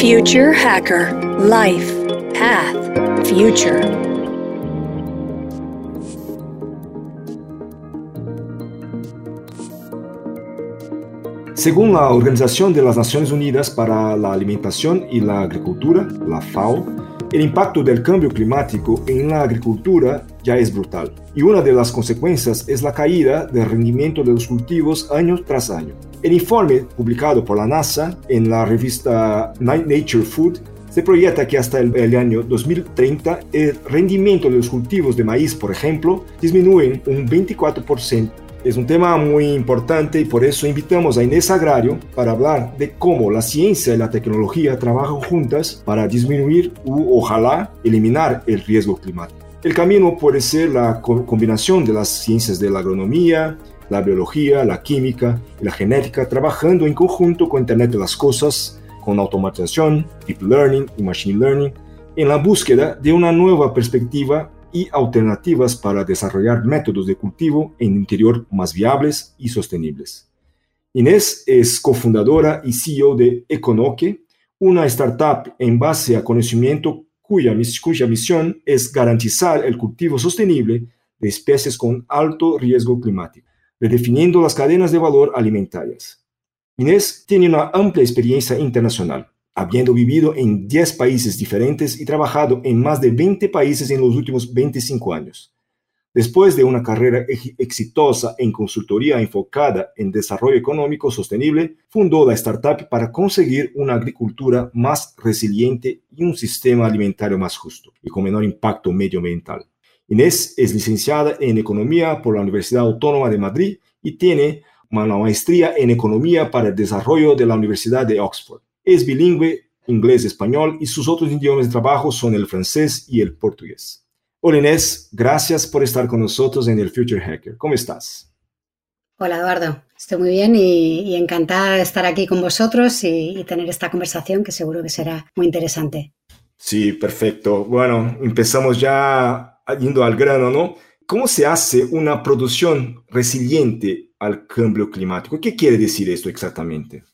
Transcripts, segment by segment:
Future Hacker Life Path Future. Según la Organización de las Naciones Unidas para la Alimentación y la Agricultura, la FAO, el impacto del cambio climático en la agricultura ya es brutal y una de las consecuencias es la caída del rendimiento de los cultivos año tras año. El informe publicado por la NASA en la revista Nature Food se proyecta que hasta el, año 2030 el rendimiento de los cultivos de maíz, por ejemplo, disminuye un 24% es un tema muy importante y por eso invitamos a Inés Agrario para hablar de cómo la ciencia y la tecnología trabajan juntas para disminuir u ojalá eliminar el riesgo climático. El camino puede ser la combinación de las ciencias de la agronomía, la biología, la química y la genética trabajando en conjunto con Internet de las Cosas, con automatización, deep learning y machine learning, en la búsqueda de una nueva perspectiva y alternativas para desarrollar métodos de cultivo en interior más viables y sostenibles. Inés es cofundadora y CEO de Econoque, una startup en base a conocimiento cuya, cuya misión es garantizar el cultivo sostenible de especies con alto riesgo climático, redefiniendo las cadenas de valor alimentarias. Inés tiene una amplia experiencia internacional habiendo vivido en 10 países diferentes y trabajado en más de 20 países en los últimos 25 años. Después de una carrera exitosa en consultoría enfocada en desarrollo económico sostenible, fundó la startup para conseguir una agricultura más resiliente y un sistema alimentario más justo y con menor impacto medioambiental. Inés es licenciada en Economía por la Universidad Autónoma de Madrid y tiene una maestría en Economía para el Desarrollo de la Universidad de Oxford. Es bilingüe inglés-español y sus otros idiomas de trabajo son el francés y el portugués. Hola Inés, gracias por estar con nosotros en el Future Hacker. ¿Cómo estás? Hola Eduardo, estoy muy bien y, encantada de estar aquí con vosotros y, tener esta conversación que seguro que será muy interesante. Sí, perfecto. Bueno, empezamos ya yendo al grano, ¿no? ¿Cómo se hace una producción resiliente al cambio climático? ¿Qué quiere decir esto exactamente?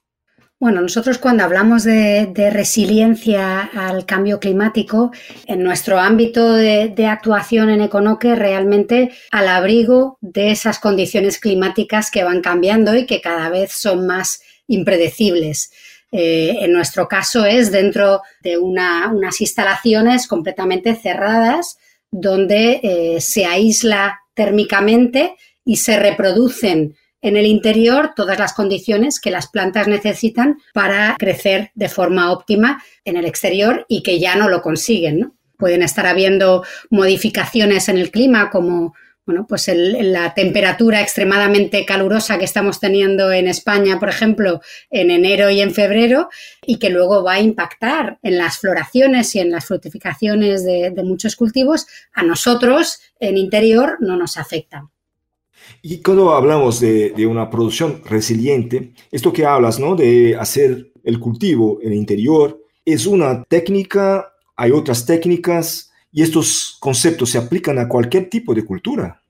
Bueno, nosotros cuando hablamos de, resiliencia al cambio climático, en nuestro ámbito de, actuación en Econoque, realmente al abrigo de esas condiciones climáticas que van cambiando y que cada vez son más impredecibles. Eh, en nuestro caso es dentro de unas instalaciones completamente cerradas donde eh, se aísla térmicamente y se reproducen en el interior todas las condiciones que las plantas necesitan para crecer de forma óptima en el exterior y que ya no lo consiguen. Pueden estar habiendo modificaciones en el clima como bueno, pues la temperatura extremadamente calurosa que estamos teniendo en España, por ejemplo, en enero y en febrero, y que luego va a impactar en las floraciones y en las fructificaciones de, de muchos cultivos, a nosotros en interior no nos afecta. Y cuando hablamos de, una producción resiliente, esto que hablas, ¿no? De hacer el cultivo en el interior, es una técnica, hay otras técnicas, y estos conceptos se aplican a cualquier tipo de cultura.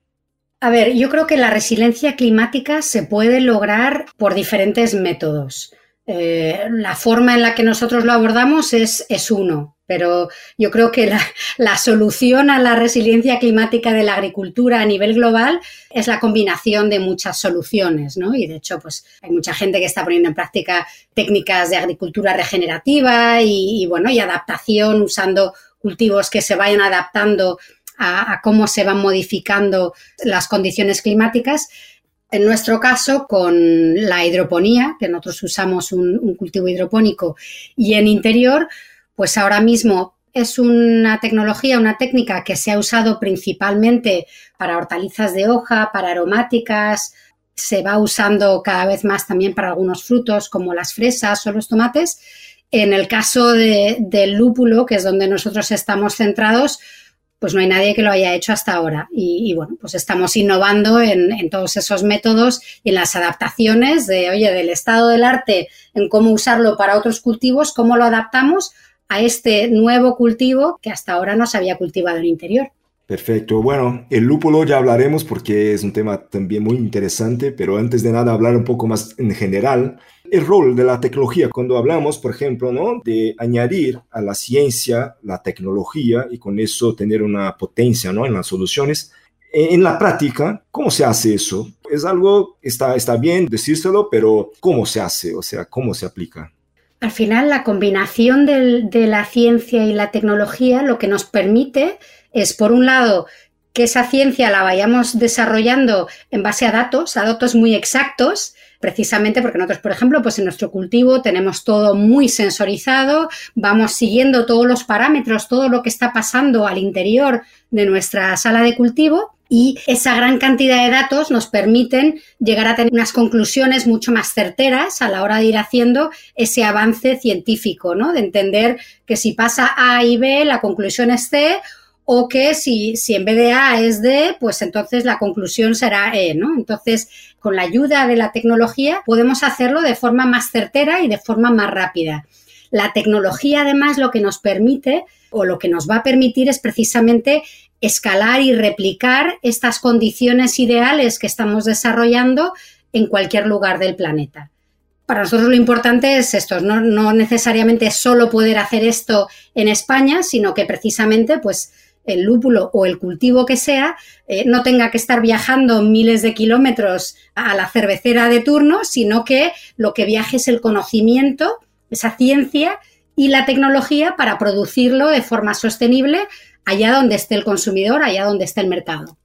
A ver, yo creo que la resiliencia climática se puede lograr por diferentes métodos. Eh, la forma en la que nosotros lo abordamos es, es uno, pero yo creo que la, solución a la resiliencia climática de la agricultura a nivel global es la combinación de muchas soluciones, ¿no? Y de hecho, pues hay mucha gente que está poniendo en práctica técnicas de agricultura regenerativa y, bueno, y adaptación usando cultivos que se vayan adaptando a cómo se van modificando las condiciones climáticas en nuestro caso, con la hidroponía, que nosotros usamos un, cultivo hidropónico, y en interior, pues ahora mismo es una tecnología, una técnica que se ha usado principalmente para hortalizas de hoja, para aromáticas, se va usando cada vez más también para algunos frutos como las fresas o los tomates. En el caso del lúpulo, que es donde nosotros estamos centrados, pues no hay nadie que lo haya hecho hasta ahora. Y, bueno, pues estamos innovando en, todos esos métodos y en las adaptaciones de, oye, del estado del arte, en cómo usarlo para otros cultivos, cómo lo adaptamos a este nuevo cultivo que hasta ahora no se había cultivado en interior. Perfecto. Bueno, el lúpulo ya hablaremos porque es un tema también muy interesante, pero antes de nada hablar un poco más en general el rol de la tecnología cuando hablamos, por ejemplo, de añadir a la ciencia la tecnología y con eso tener una potencia ¿no? en las soluciones. En la práctica, ¿cómo se hace eso? Es algo, está, está bien decírselo, pero ¿cómo se hace? O sea, ¿cómo se aplica? Al final, la combinación de la ciencia y la tecnología lo que nos permite es, por un lado, que esa ciencia la vayamos desarrollando en base a datos, a datos muy exactos, precisamente porque nosotros, por ejemplo, pues en nuestro cultivo tenemos todo muy sensorizado, vamos siguiendo todos los parámetros, todo lo que está pasando al interior de nuestra sala de cultivo y esa gran cantidad de datos nos permiten llegar a tener unas conclusiones mucho más certeras a la hora de ir haciendo ese avance científico, ¿no? De entender que si pasa A y B, la conclusión es C o que si, si en vez de A es D, pues entonces la conclusión será E, ¿no? Entonces, con la ayuda de la tecnología podemos hacerlo de forma más certera y de forma más rápida. La tecnología, además, lo que nos permite o lo que nos va a permitir es precisamente escalar y replicar estas condiciones ideales que estamos desarrollando en cualquier lugar del planeta. Para nosotros lo importante es esto, no, no necesariamente solo poder hacer esto en España, sino que precisamente pues el lúpulo o el cultivo que sea, eh, no tenga que estar viajando miles de kilómetros a la cervecera de turno, sino que lo que viaje es el conocimiento, esa ciencia y la tecnología para producirlo de forma sostenible allá donde esté el consumidor, allá donde esté el mercado.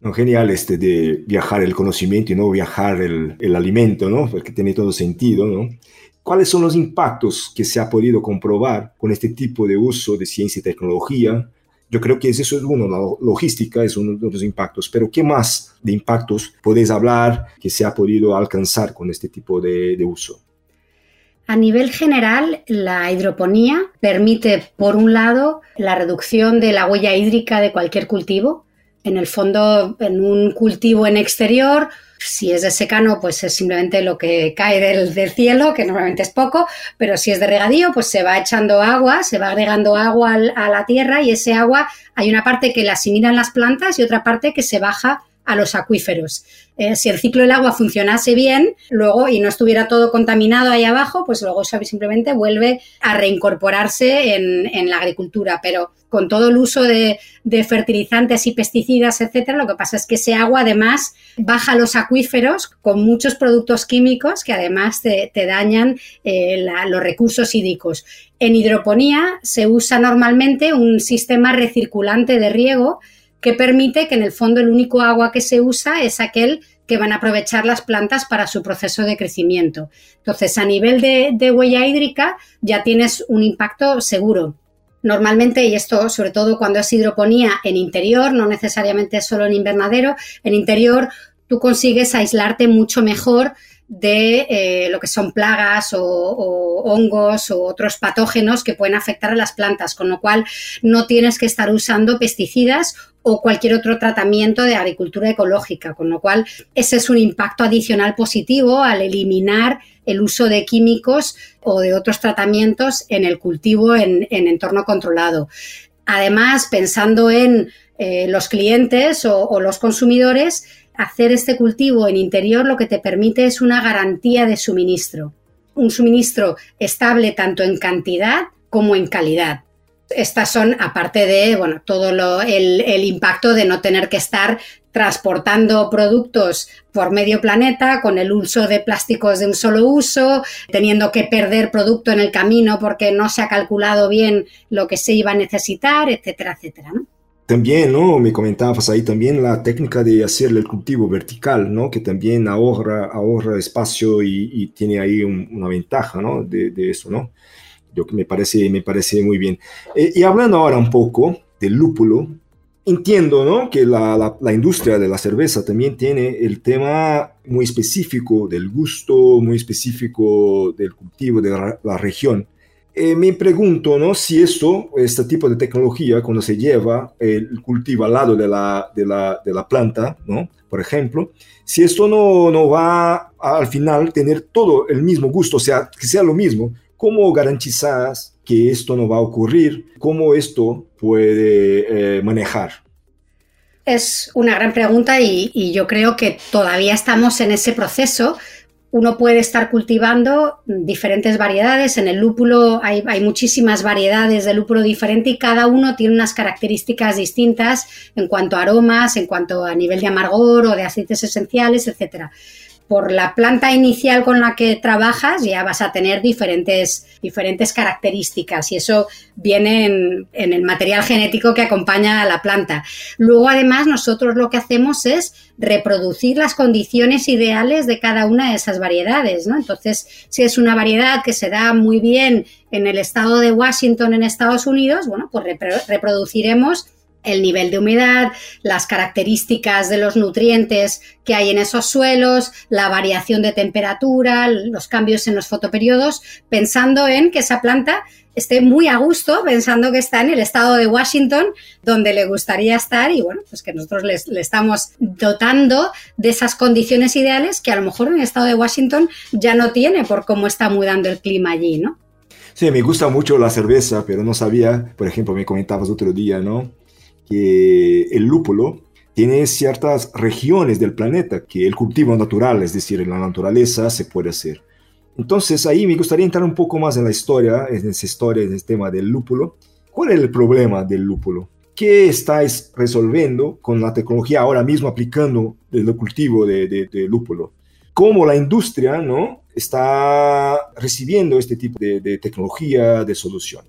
No, genial este de viajar el conocimiento y no viajar el, el alimento, ¿no? Porque tiene todo sentido, ¿no? ¿Cuáles son los impactos que se ha podido comprobar con este tipo de uso de ciencia y tecnología yo creo que eso es uno, la logística es uno de los impactos, pero ¿qué más de impactos podéis hablar que se ha podido alcanzar con este tipo de uso? A nivel general, la hidroponía permite, por un lado, la reducción de la huella hídrica de cualquier cultivo. En el fondo, en un cultivo en exterior, si es de secano, pues es simplemente lo que cae del, cielo, que normalmente es poco, pero si es de regadío, pues se va echando agua, se va agregando agua a la tierra y ese agua hay una parte que la asimilan las plantas y otra parte que se baja a los acuíferos. Eh, si el ciclo del agua funcionase bien, luego y no estuviera todo contaminado ahí abajo, pues luego simplemente vuelve a reincorporarse en, la agricultura. Pero con todo el uso de, fertilizantes y pesticidas, etcétera, lo que pasa es que ese agua además baja los acuíferos con muchos productos químicos que además te, dañan eh, los recursos hídricos. En hidroponía se usa normalmente un sistema recirculante de riego que permite que en el fondo el único agua que se usa es aquel que van a aprovechar las plantas para su proceso de crecimiento. Entonces, a nivel de, huella hídrica ya tienes un impacto seguro. Normalmente, y esto sobre todo cuando es hidroponía en interior, no necesariamente solo en invernadero, en interior tú consigues aislarte mucho mejor de eh, lo que son plagas o, hongos o otros patógenos que pueden afectar a las plantas, con lo cual no tienes que estar usando pesticidas o cualquier otro tratamiento de agricultura ecológica, con lo cual ese es un impacto adicional positivo al eliminar el uso de químicos o de otros tratamientos en el cultivo en, entorno controlado. Además, pensando en eh, los clientes o los consumidores, hacer este cultivo en interior lo que te permite es una garantía de suministro. Un suministro estable tanto en cantidad como en calidad. Estas son, aparte de bueno, todo el, el impacto de no tener que estar transportando productos por medio planeta con el uso de plásticos de un solo uso, teniendo que perder producto en el camino porque no se ha calculado bien lo que se iba a necesitar, etcétera, etcétera. ¿no? También, ¿no? Me comentabas ahí también la técnica de hacer el cultivo vertical, ¿no? Que también ahorra, ahorra espacio y, tiene ahí una ventaja, ¿no? De, eso, ¿no? Yo que me parece, me parece muy bien. Eh, y hablando ahora un poco del lúpulo, entiendo, ¿no? Que la, la, industria de la cerveza también tiene el tema muy específico del gusto, muy específico del cultivo de la región. Eh, me pregunto ¿no? si esto, este tipo de tecnología, cuando se lleva el cultivo al lado de la, de la, de la planta, ¿no? por ejemplo, si esto no, no va al final tener todo el mismo gusto, o sea, que sea lo mismo, ¿cómo garantizas que esto no va a ocurrir? ¿Cómo esto puede eh, manejar? Es una gran pregunta y, yo creo que todavía estamos en ese proceso uno puede estar cultivando diferentes variedades. En el lúpulo hay, muchísimas variedades de lúpulo diferente y cada uno tiene unas características distintas en cuanto a aromas, en cuanto a nivel de amargor o de aceites esenciales, etcétera por la planta inicial con la que trabajas ya vas a tener diferentes, diferentes características y eso viene en, el material genético que acompaña a la planta. Luego, además, nosotros lo que hacemos es reproducir las condiciones ideales de cada una de esas variedades. ¿no? Entonces, si es una variedad que se da muy bien en el estado de Washington, en Estados Unidos, bueno, pues reproduciremos el nivel de humedad, las características de los nutrientes que hay en esos suelos, la variación de temperatura, los cambios en los fotoperiodos, pensando en que esa planta esté muy a gusto, pensando que está en el estado de Washington, donde le gustaría estar, y bueno, pues que nosotros le estamos dotando de esas condiciones ideales que a lo mejor en el estado de Washington ya no tiene por cómo está mudando el clima allí, ¿no? Sí, me gusta mucho la cerveza, pero no sabía, por ejemplo, me comentabas otro día, ¿no? Que el lúpulo tiene ciertas regiones del planeta que el cultivo natural, es decir, en la naturaleza, se puede hacer. Entonces ahí me gustaría entrar un poco más en la historia, en esa historia, en el tema del lúpulo. ¿Cuál es el problema del lúpulo? ¿Qué estáis resolviendo con la tecnología ahora mismo aplicando el cultivo de, de, lúpulo? ¿Cómo la industria ¿no? está recibiendo este tipo de, de tecnología, de solución?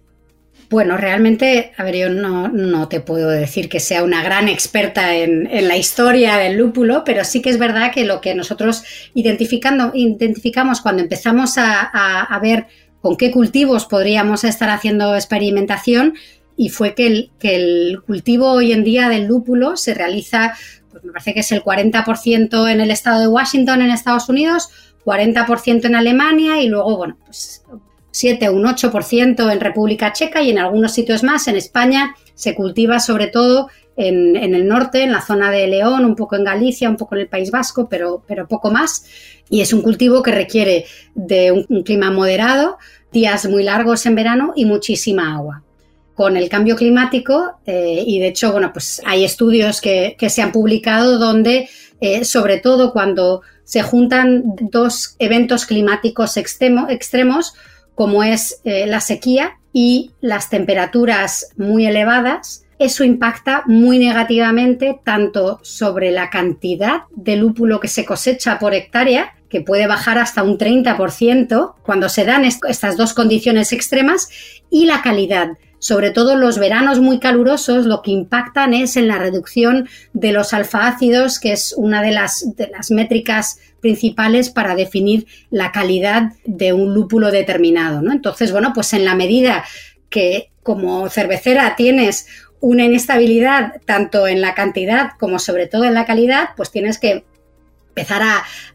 Bueno, realmente, a ver, yo no, te puedo decir que sea una gran experta en, la historia del lúpulo, pero sí que es verdad que lo que nosotros identificando, identificamos cuando empezamos a, ver con qué cultivos podríamos estar haciendo experimentación y fue que el, que el cultivo hoy en día del lúpulo se realiza, pues me parece que es el 40% en el estado de Washington en Estados Unidos, 40% en Alemania y luego, bueno, pues 7 o un 8% en República Checa y en algunos sitios más. En España se cultiva sobre todo en, el norte, en la zona de León, un poco en Galicia, un poco en el País Vasco, pero, pero poco más. Y es un cultivo que requiere de un, clima moderado, días muy largos en verano y muchísima agua con el cambio climático eh, y de hecho, bueno, pues hay estudios que, se han publicado donde, eh, sobre todo cuando se juntan dos eventos climáticos extremos, como es eh, la sequía y las temperaturas muy elevadas, eso impacta muy negativamente tanto sobre la cantidad de lúpulo que se cosecha por hectárea, que puede bajar hasta un 30% cuando se dan estas dos condiciones extremas, y la calidad. Sobre todo los veranos muy calurosos, lo que impactan es en la reducción de los alfa-ácidos, que es una de las, de las métricas principales para definir la calidad de un lúpulo determinado. ¿no? Entonces, bueno, pues en la medida que como cervecera tienes una inestabilidad tanto en la cantidad como sobre todo en la calidad, pues tienes que empezar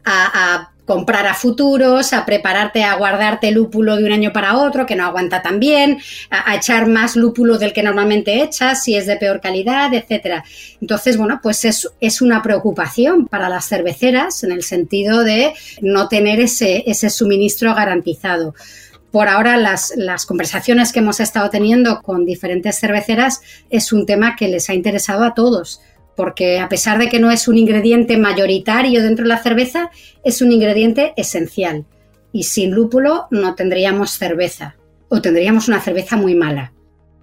a comprar a futuros, a prepararte a guardarte lúpulo de un año para otro que no aguanta tan bien, a, echar más lúpulo del que normalmente echas si es de peor calidad, etcétera. Entonces, bueno, pues es, es una preocupación para las cerveceras en el sentido de no tener ese, ese suministro garantizado por ahora las, las, conversaciones que hemos estado teniendo con diferentes cerveceras es un tema que les ha interesado a todos porque a pesar de que no es un ingrediente mayoritario dentro de la cerveza, es un ingrediente esencial. Y sin lúpulo no tendríamos cerveza o tendríamos una cerveza muy mala.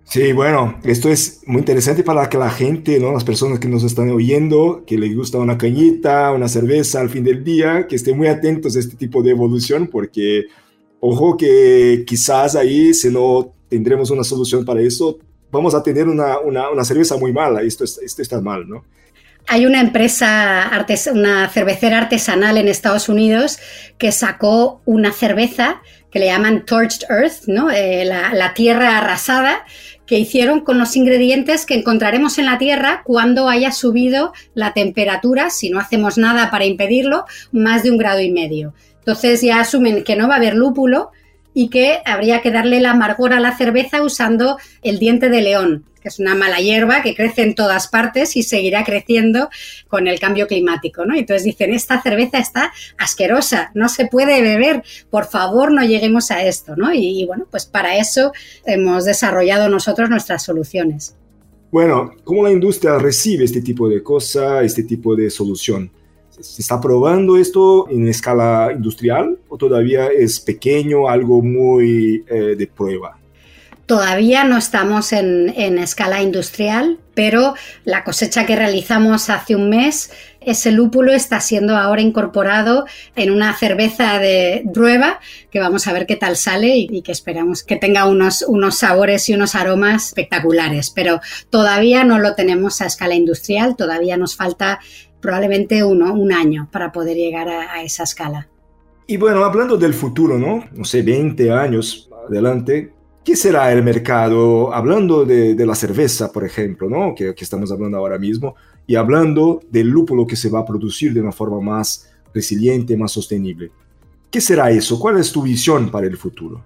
Sí, bueno, esto es muy interesante para que la gente, ¿no? las personas que nos están oyendo, que les gusta una cañita, una cerveza al fin del día, que estén muy atentos a este tipo de evolución, porque ojo que quizás ahí, si no tendremos una solución para eso, vamos a tener una, una, cerveza muy mala, esto, esto está mal, ¿no? Hay una empresa, una cervecera artesanal en Estados Unidos que sacó una cerveza que le llaman Torched Earth, ¿no? Eh, la, la, tierra arrasada, que hicieron con los ingredientes que encontraremos en la tierra cuando haya subido la temperatura, si no hacemos nada para impedirlo, más de un grado y medio. Entonces ya asumen que no va a haber lúpulo, y que habría que darle la amargor a la cerveza usando el diente de león, que es una mala hierba que crece en todas partes y seguirá creciendo con el cambio climático, ¿no? Entonces dicen, esta cerveza está asquerosa, no se puede beber, por favor no lleguemos a esto, ¿no? Y, bueno, pues para eso hemos desarrollado nosotros nuestras soluciones. Bueno, ¿cómo la industria recibe este tipo de cosa, este tipo de solución? ¿Se está probando esto en escala industrial o todavía es pequeño, algo muy eh, de prueba? Todavía no estamos en, escala industrial, pero la cosecha que realizamos hace un mes, ese lúpulo está siendo ahora incorporado en una cerveza de Drueva, que vamos a ver qué tal sale y, que esperamos que tenga unos, unos sabores y unos aromas espectaculares. Pero todavía no lo tenemos a escala industrial, todavía nos falta probablemente uno, un año para poder llegar a, a esa escala. Y bueno, hablando del futuro, ¿no? No sé, 20 años adelante, ¿Qué será el mercado? Hablando de, la cerveza, por ejemplo, ¿no? que, que, estamos hablando ahora mismo, y hablando del lúpulo que se va a producir de una forma más resiliente, más sostenible. ¿Qué será eso? ¿Cuál es tu visión para el futuro?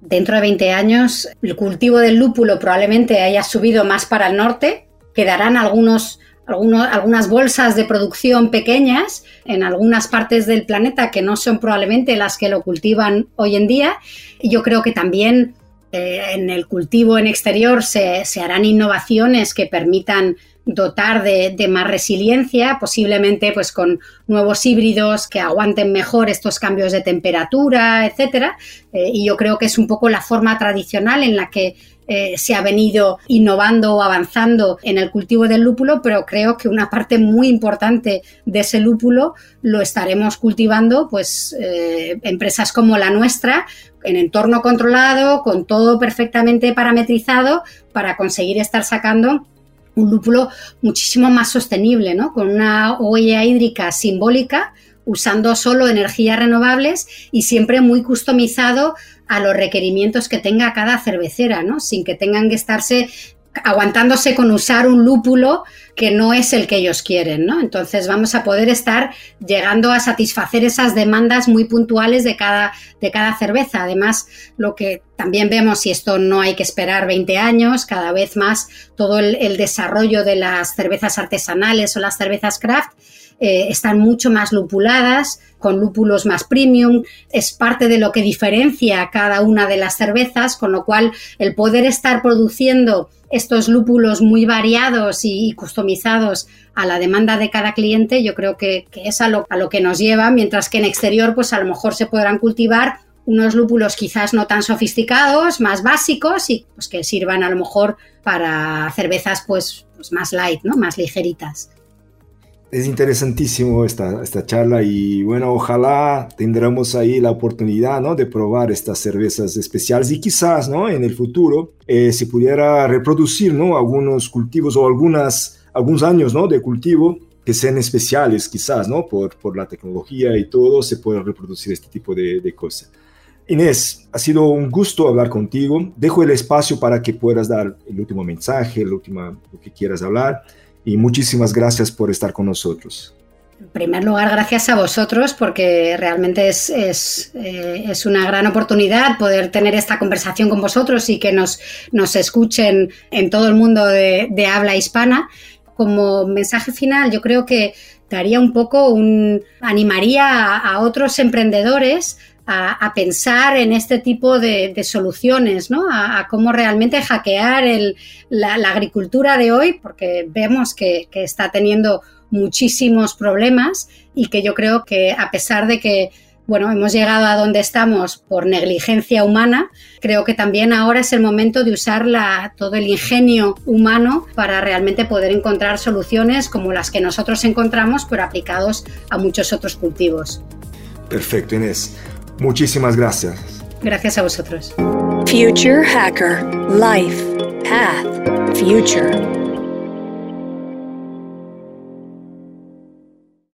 Dentro de 20 años, el cultivo del lúpulo probablemente haya subido más para el norte, quedarán algunos algunas bolsas de producción pequeñas en algunas partes del planeta que no son probablemente las que lo cultivan hoy en día. Y yo creo que también eh, en el cultivo en exterior se, harán innovaciones que permitan dotar de, más resiliencia, posiblemente pues con nuevos híbridos que aguanten mejor estos cambios de temperatura, etcétera. Eh, y yo creo que es un poco la forma tradicional en la que eh, se ha venido innovando o avanzando en el cultivo del lúpulo, pero creo que una parte muy importante de ese lúpulo lo estaremos cultivando, pues eh, empresas como la nuestra, en entorno controlado, con todo perfectamente parametrizado, para conseguir estar sacando un lúpulo muchísimo más sostenible, ¿no? Con una huella hídrica simbólica usando solo energías renovables y siempre muy customizado a los requerimientos que tenga cada cervecera, ¿no? Sin que tengan que estarse aguantándose con usar un lúpulo que no es el que ellos quieren, ¿no? Entonces vamos a poder estar llegando a satisfacer esas demandas muy puntuales de cada, de cada cerveza. Además, lo que también vemos, y esto no hay que esperar 20 años, cada vez más todo el, el desarrollo de las cervezas artesanales o las cervezas craft eh, están mucho más lupuladas, con lúpulos más premium, es parte de lo que diferencia cada una de las cervezas, con lo cual el poder estar produciendo estos lúpulos muy variados y, customizados a la demanda de cada cliente, yo creo que, es a lo, a lo, que nos lleva, mientras que en exterior, pues a lo mejor se podrán cultivar unos lúpulos quizás no tan sofisticados, más básicos y pues que sirvan a lo mejor para cervezas pues, pues más light, ¿no? Más ligeritas. Es interesantísimo esta, esta charla y bueno, ojalá tendremos ahí la oportunidad ¿no? de probar estas cervezas especiales y quizás ¿no? en el futuro eh, se pudiera reproducir ¿no? algunos cultivos o algunas, algunos años ¿no? de cultivo que sean especiales quizás, ¿no? Por, por la tecnología y todo, se puede reproducir este tipo de, de cosas. Inés, ha sido un gusto hablar contigo. Dejo el espacio para que puedas dar el último mensaje, el último, lo que quieras hablar y muchísimas gracias por estar con nosotros. En primer lugar, gracias a vosotros porque realmente es, es, eh, es, una gran oportunidad poder tener esta conversación con vosotros y que nos, nos escuchen en todo el mundo de, habla hispana. Como mensaje final, yo creo que daría un poco un. animaría a otros emprendedores a, pensar en este tipo de, soluciones, ¿no? A, cómo realmente hackear la, agricultura de hoy, porque vemos que, está teniendo muchísimos problemas y que yo creo que a pesar de que bueno, hemos llegado a donde estamos por negligencia humana. Creo que también ahora es el momento de usar todo el ingenio humano para realmente poder encontrar soluciones como las que nosotros encontramos, pero aplicados a muchos otros cultivos. Perfecto, Inés. Muchísimas gracias. Gracias a vosotros. Future Hacker Life Path Future.